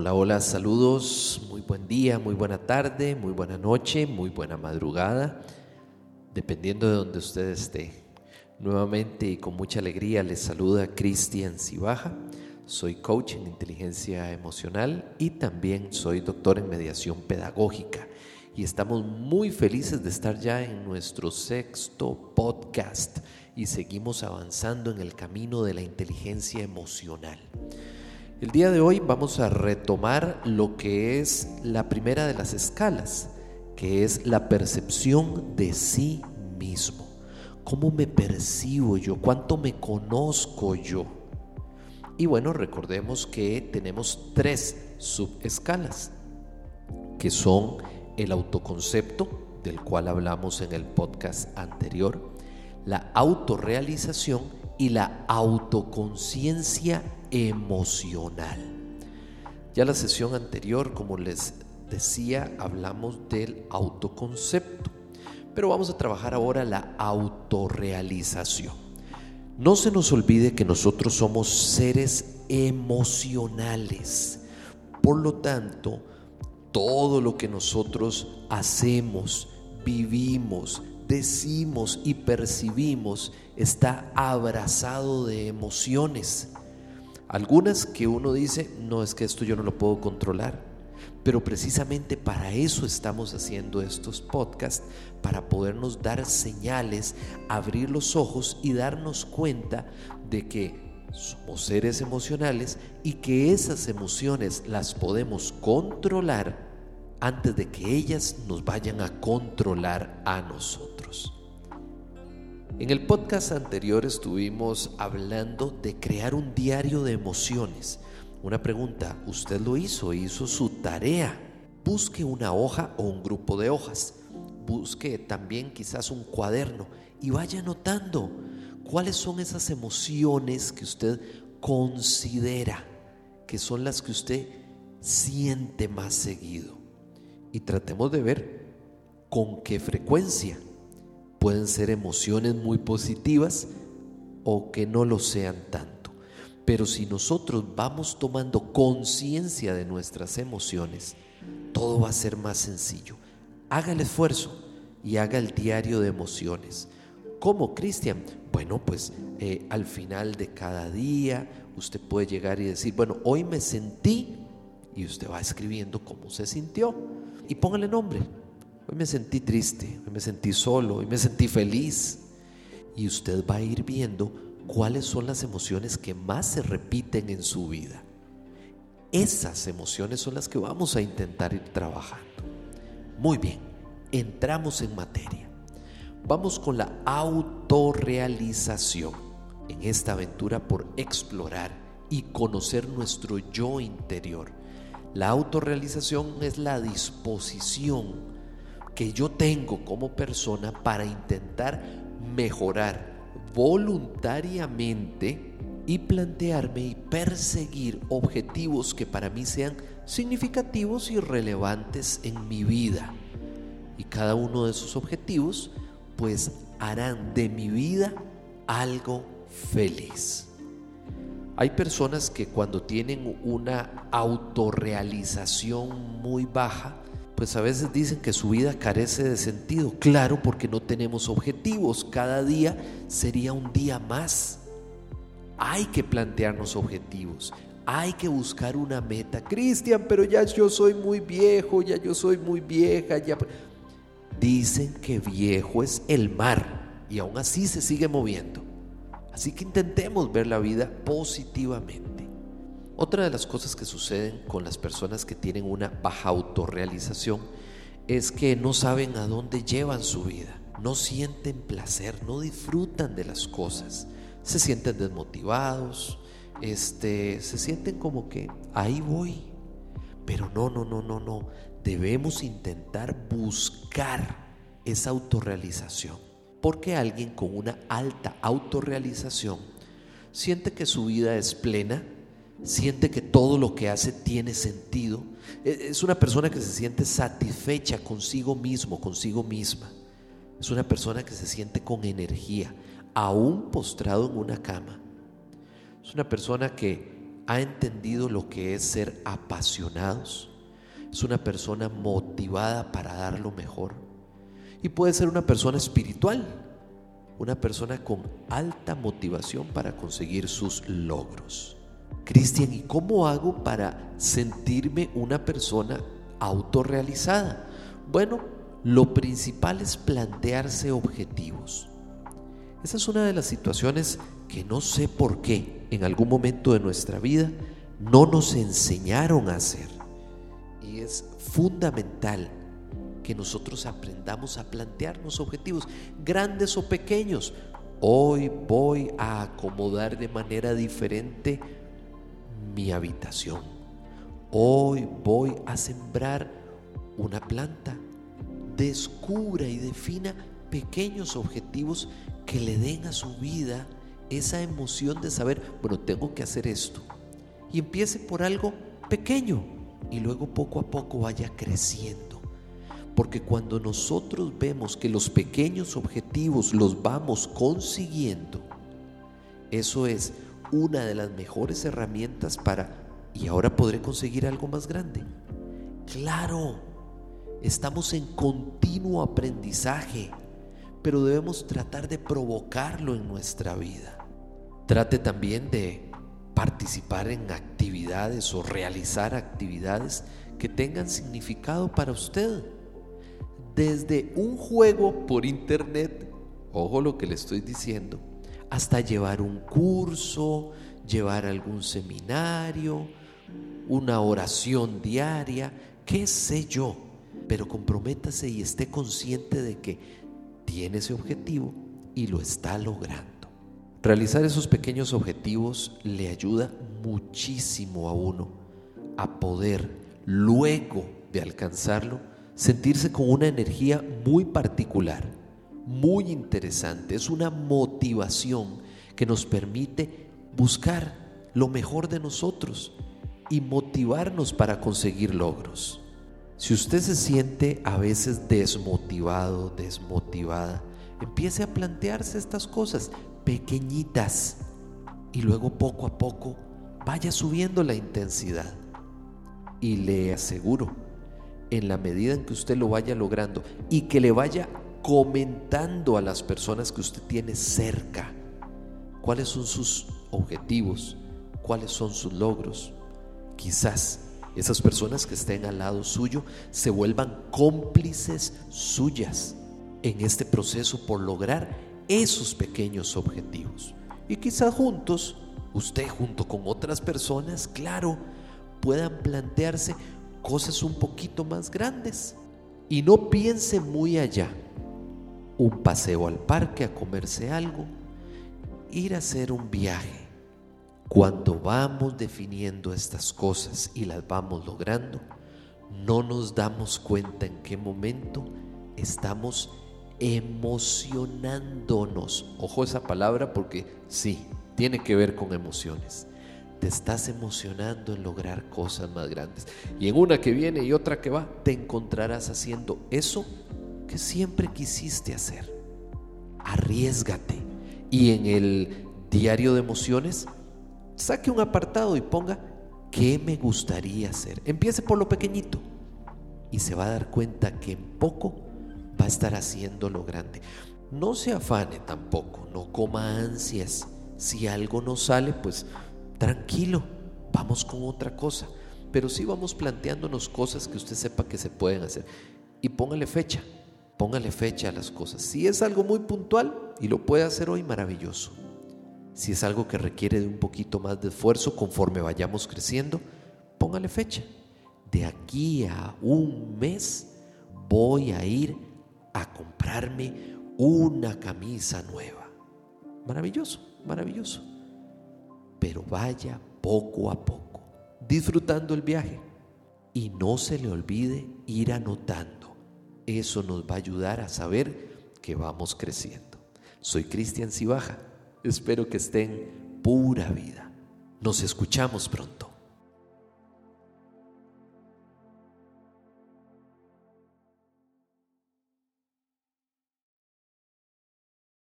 Hola, hola, saludos, muy buen día, muy buena tarde, muy buena noche, muy buena madrugada, dependiendo de donde usted esté. Nuevamente y con mucha alegría les saluda Cristian Cibaja. Soy coach en inteligencia emocional y también soy doctor en mediación pedagógica. Y estamos muy felices de estar ya en nuestro sexto podcast y seguimos avanzando en el camino de la inteligencia emocional. El día de hoy vamos a retomar lo que es la primera de las escalas, que es la percepción de sí mismo. ¿Cómo me percibo yo? ¿Cuánto me conozco yo? Y bueno, recordemos que tenemos tres subescalas, que son el autoconcepto, del cual hablamos en el podcast anterior, la autorrealización y la autoconciencia emocional. Ya la sesión anterior, como les decía, hablamos del autoconcepto, pero vamos a trabajar ahora la autorrealización. No se nos olvide que nosotros somos seres emocionales. Por lo tanto, todo lo que nosotros hacemos, vivimos, decimos y percibimos está abrazado de emociones. Algunas que uno dice, no es que esto yo no lo puedo controlar, pero precisamente para eso estamos haciendo estos podcasts, para podernos dar señales, abrir los ojos y darnos cuenta de que somos seres emocionales y que esas emociones las podemos controlar antes de que ellas nos vayan a controlar a nosotros. En el podcast anterior estuvimos hablando de crear un diario de emociones. Una pregunta, ¿usted lo hizo? ¿Hizo su tarea? Busque una hoja o un grupo de hojas. Busque también quizás un cuaderno y vaya anotando cuáles son esas emociones que usted considera que son las que usted siente más seguido y tratemos de ver con qué frecuencia pueden ser emociones muy positivas o que no lo sean tanto. Pero si nosotros vamos tomando conciencia de nuestras emociones, todo va a ser más sencillo. Haga el esfuerzo y haga el diario de emociones. ¿Cómo, Cristian? Bueno, pues eh, al final de cada día usted puede llegar y decir, bueno, hoy me sentí, y usted va escribiendo cómo se sintió y póngale nombre. Hoy me sentí triste, hoy me sentí solo, hoy me sentí feliz. Y usted va a ir viendo cuáles son las emociones que más se repiten en su vida. Esas emociones son las que vamos a intentar ir trabajando. Muy bien, entramos en materia. Vamos con la autorrealización en esta aventura por explorar y conocer nuestro yo interior la autorrealización es la disposición que yo tengo como persona para intentar mejorar voluntariamente y plantearme y perseguir objetivos que para mí sean significativos y relevantes en mi vida. Y cada uno de esos objetivos pues harán de mi vida algo feliz. Hay personas que cuando tienen una autorrealización muy baja, pues a veces dicen que su vida carece de sentido. Claro, porque no tenemos objetivos. Cada día sería un día más. Hay que plantearnos objetivos. Hay que buscar una meta. Cristian, pero ya yo soy muy viejo, ya yo soy muy vieja, ya... Dicen que viejo es el mar y aún así se sigue moviendo. Así que intentemos ver la vida positivamente. Otra de las cosas que suceden con las personas que tienen una baja autorrealización es que no saben a dónde llevan su vida, no sienten placer, no disfrutan de las cosas, se sienten desmotivados, este, se sienten como que ahí voy. Pero no, no, no, no, no. Debemos intentar buscar esa autorrealización. Porque alguien con una alta autorrealización siente que su vida es plena, siente que todo lo que hace tiene sentido. E, es una persona que se siente satisfecha consigo mismo, consigo misma. Es una persona que se siente con energía, aún postrado en una cama. Es una persona que ha entendido lo que es ser apasionados, es una persona motivada para dar lo mejor y puede ser una persona espiritual, una persona con alta motivación para conseguir sus logros. Cristian, ¿y cómo hago para sentirme una persona autorrealizada? Bueno, lo principal es plantearse objetivos. Esa es una de las situaciones que no sé por qué en algún momento de nuestra vida no nos enseñaron a hacer. Y es fundamental que nosotros aprendamos a plantearnos objetivos, grandes o pequeños. Hoy voy a acomodar de manera diferente mi habitación. Hoy voy a sembrar una planta. Descubra y defina pequeños objetivos que le den a su vida esa emoción de saber, bueno, tengo que hacer esto. Y empiece por algo pequeño y luego poco a poco vaya creciendo. Porque cuando nosotros vemos que los pequeños objetivos los vamos consiguiendo, eso es una de las mejores herramientas para, y ahora podré conseguir algo más grande. Claro, estamos en continuo aprendizaje, pero debemos tratar de provocarlo en nuestra vida. Trate también de participar en actividades o realizar actividades que tengan significado para usted desde un juego por internet, ojo lo que le estoy diciendo, hasta llevar un curso, llevar algún seminario, una oración diaria, qué sé yo, pero comprométase y esté consciente de que tiene ese objetivo y lo está logrando. Realizar esos pequeños objetivos le ayuda muchísimo a uno a poder, luego de alcanzarlo, sentirse con una energía muy particular, muy interesante. Es una motivación que nos permite buscar lo mejor de nosotros y motivarnos para conseguir logros. Si usted se siente a veces desmotivado, desmotivada, empiece a plantearse estas cosas pequeñitas y luego poco a poco vaya subiendo la intensidad. Y le aseguro en la medida en que usted lo vaya logrando y que le vaya comentando a las personas que usted tiene cerca cuáles son sus objetivos, cuáles son sus logros. Quizás esas personas que estén al lado suyo se vuelvan cómplices suyas en este proceso por lograr esos pequeños objetivos. Y quizás juntos, usted junto con otras personas, claro, puedan plantearse cosas un poquito más grandes. Y no piense muy allá. Un paseo al parque a comerse algo, ir a hacer un viaje. Cuando vamos definiendo estas cosas y las vamos logrando, no nos damos cuenta en qué momento estamos emocionándonos. Ojo esa palabra porque sí, tiene que ver con emociones te estás emocionando en lograr cosas más grandes. Y en una que viene y otra que va, te encontrarás haciendo eso que siempre quisiste hacer. Arriesgate. Y en el diario de emociones, saque un apartado y ponga qué me gustaría hacer. Empiece por lo pequeñito y se va a dar cuenta que en poco va a estar haciendo lo grande. No se afane tampoco, no coma ansias. Si algo no sale, pues tranquilo, vamos con otra cosa. Pero sí vamos planteándonos cosas que usted sepa que se pueden hacer. Y póngale fecha, póngale fecha a las cosas. Si es algo muy puntual y lo puede hacer hoy, maravilloso. Si es algo que requiere de un poquito más de esfuerzo conforme vayamos creciendo, póngale fecha. De aquí a un mes voy a ir a comprarme una camisa nueva. Maravilloso, maravilloso pero vaya poco a poco, disfrutando el viaje. Y no se le olvide ir anotando. Eso nos va a ayudar a saber que vamos creciendo. Soy Cristian Cibaja. Espero que estén pura vida. Nos escuchamos pronto.